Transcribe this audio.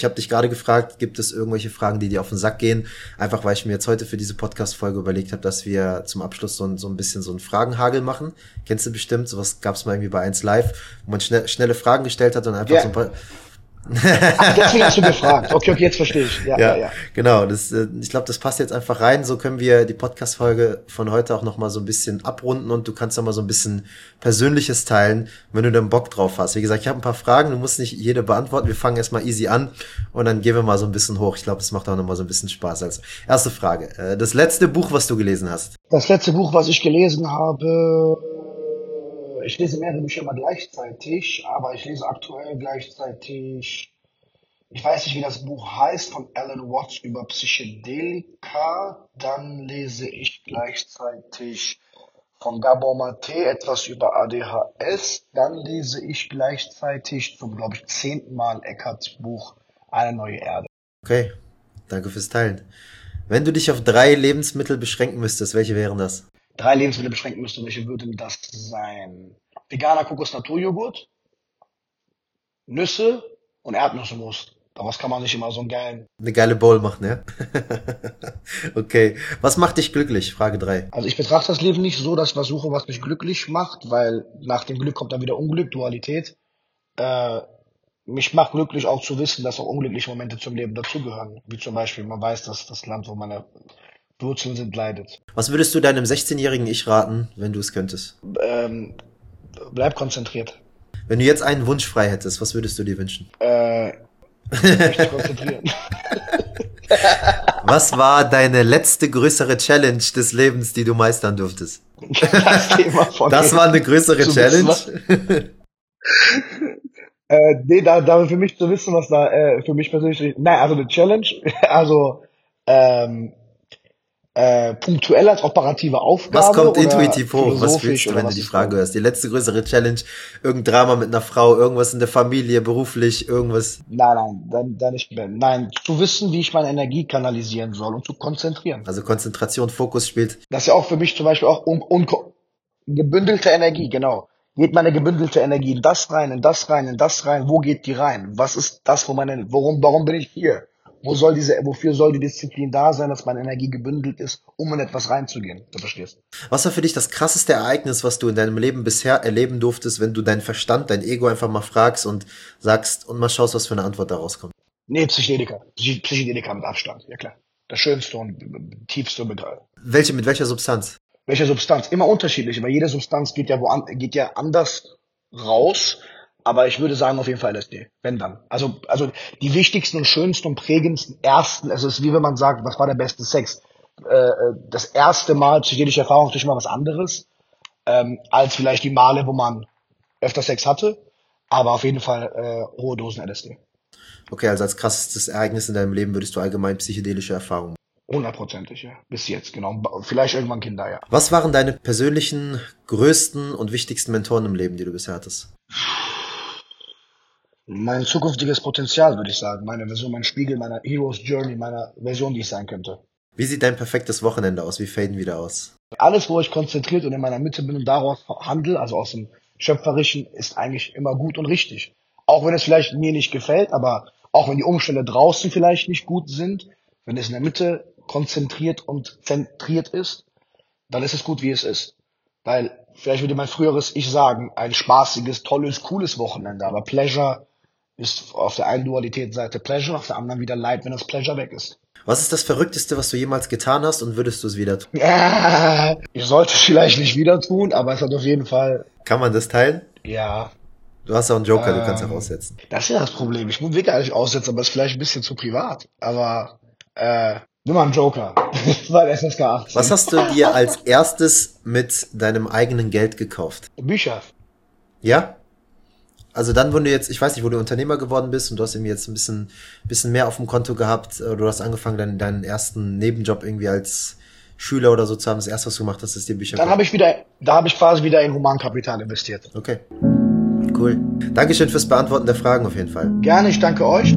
Ich habe dich gerade gefragt, gibt es irgendwelche Fragen, die dir auf den Sack gehen? Einfach weil ich mir jetzt heute für diese Podcast-Folge überlegt habe, dass wir zum Abschluss so ein, so ein bisschen so einen Fragenhagel machen. Kennst du bestimmt, sowas gab es mal irgendwie bei 1 Live, wo man schnell, schnelle Fragen gestellt hat und einfach yeah. so ein paar Ach, deswegen hast du gefragt. Okay, okay, jetzt verstehe ich. Ja, ja, ja. genau. Das, äh, ich glaube, das passt jetzt einfach rein. So können wir die Podcast-Folge von heute auch nochmal so ein bisschen abrunden und du kannst nochmal so ein bisschen Persönliches teilen, wenn du dann Bock drauf hast. Wie gesagt, ich habe ein paar Fragen, du musst nicht jede beantworten. Wir fangen erstmal easy an und dann gehen wir mal so ein bisschen hoch. Ich glaube, das macht auch nochmal so ein bisschen Spaß. Also, erste Frage. Äh, das letzte Buch, was du gelesen hast? Das letzte Buch, was ich gelesen habe, ich lese mehrere Bücher immer gleichzeitig, aber ich lese aktuell gleichzeitig, ich weiß nicht, wie das Buch heißt, von Alan Watts über Psychedelika. Dann lese ich gleichzeitig von Gabor Mate etwas über ADHS. Dann lese ich gleichzeitig zum, glaube ich, zehnten Mal Eckarts Buch Eine neue Erde. Okay, danke fürs Teilen. Wenn du dich auf drei Lebensmittel beschränken müsstest, welche wären das? Drei Lebensmittel beschränken müsste, welche würden das sein? Veganer Kokos-Naturjoghurt, Nüsse und Erdnussmus. Daraus kann man nicht immer so einen geilen... Eine geile Bowl machen, ja? okay. Was macht dich glücklich? Frage drei. Also ich betrachte das Leben nicht so, dass ich versuche, was mich glücklich macht, weil nach dem Glück kommt dann wieder Unglück, Dualität. Äh, mich macht glücklich auch zu wissen, dass auch unglückliche Momente zum Leben dazugehören. Wie zum Beispiel, man weiß, dass das Land, wo meine Wurzeln sind leidet. Was würdest du deinem 16-jährigen Ich raten, wenn du es könntest? Ähm, bleib konzentriert. Wenn du jetzt einen Wunsch frei hättest, was würdest du dir wünschen? Äh, mich konzentrieren. was war deine letzte größere Challenge des Lebens, die du meistern durftest? Das, Thema von das war eine größere Challenge. äh, nee, da, da für mich zu wissen, was da äh, für mich persönlich. Nein, also eine Challenge, also ähm, äh, punktuell als operative Aufgabe? Was kommt intuitiv hoch? Was willst du, wenn du die Frage hörst? Die letzte größere Challenge, irgendein Drama mit einer Frau, irgendwas in der Familie, beruflich, irgendwas? Nein, nein, dann, dann nicht mehr. Nein, zu wissen, wie ich meine Energie kanalisieren soll und zu konzentrieren. Also Konzentration, Fokus spielt. Das ist ja auch für mich zum Beispiel auch un, un, gebündelte Energie, genau. Geht meine gebündelte Energie in das rein, in das rein, in das rein? Wo geht die rein? Was ist das, wo meine, warum, warum bin ich hier? Wo soll diese, wofür soll die Disziplin da sein, dass meine Energie gebündelt ist, um in etwas reinzugehen? Du verstehst. Was war für dich das krasseste Ereignis, was du in deinem Leben bisher erleben durftest, wenn du deinen Verstand, dein Ego einfach mal fragst und sagst und mal schaust, was für eine Antwort daraus kommt? Nee, Psychedelika. Psychedelika mit Abstand, ja klar. Das schönste und tiefste Beteil. Welche, mit welcher Substanz? Welche Substanz? Immer unterschiedlich, weil jede Substanz geht ja woan, geht ja anders raus aber ich würde sagen, auf jeden Fall LSD. Wenn dann. Also, also die wichtigsten und schönsten und prägendsten ersten, also es ist wie wenn man sagt, was war der beste Sex? Äh, äh das erste Mal psychedelische Erfahrung ist natürlich mal was anderes, ähm, als vielleicht die Male, wo man öfter Sex hatte. Aber auf jeden Fall äh, hohe Dosen LSD. Okay, also als krassestes Ereignis in deinem Leben würdest du allgemein psychedelische Erfahrungen. Hundertprozentig, ja. Bis jetzt, genau. Vielleicht irgendwann Kinder, ja. Was waren deine persönlichen, größten und wichtigsten Mentoren im Leben, die du bisher hattest? Mein zukünftiges Potenzial, würde ich sagen. Meine Version, mein Spiegel meiner Heroes Journey, meiner Version, die ich sein könnte. Wie sieht dein perfektes Wochenende aus? Wie faden wieder aus? Alles, wo ich konzentriert und in meiner Mitte bin und daraus handle, also aus dem Schöpferischen, ist eigentlich immer gut und richtig. Auch wenn es vielleicht mir nicht gefällt, aber auch wenn die Umstände draußen vielleicht nicht gut sind, wenn es in der Mitte konzentriert und zentriert ist, dann ist es gut, wie es ist. Weil, vielleicht würde mein früheres Ich sagen, ein spaßiges, tolles, cooles Wochenende, aber Pleasure ist auf der einen Dualitätsseite Pleasure, auf der anderen wieder Leid, wenn das Pleasure weg ist. Was ist das Verrückteste, was du jemals getan hast und würdest du es wieder tun? Ja, ich sollte es vielleicht nicht wieder tun, aber es hat auf jeden Fall. Kann man das teilen? Ja. Du hast auch einen Joker, ähm, du kannst auch ähm, aussetzen. Das ist ja das Problem. Ich will gar nicht aussetzen, aber es ist vielleicht ein bisschen zu privat. Aber äh, nimm mal einen Joker. Weil SSK 18. Was hast du dir als erstes mit deinem eigenen Geld gekauft? Bücher. Ja? Also dann, wenn du jetzt, ich weiß nicht, wo du Unternehmer geworden bist und du hast irgendwie jetzt ein bisschen, bisschen mehr auf dem Konto gehabt, oder du hast angefangen, deinen, deinen ersten Nebenjob irgendwie als Schüler oder so zu haben, das erste, was du gemacht hast, ist dir Bücher. Dann habe ich wieder, da habe ich quasi wieder in Humankapital investiert. Okay. Cool. Dankeschön fürs Beantworten der Fragen auf jeden Fall. Gerne, ich danke euch.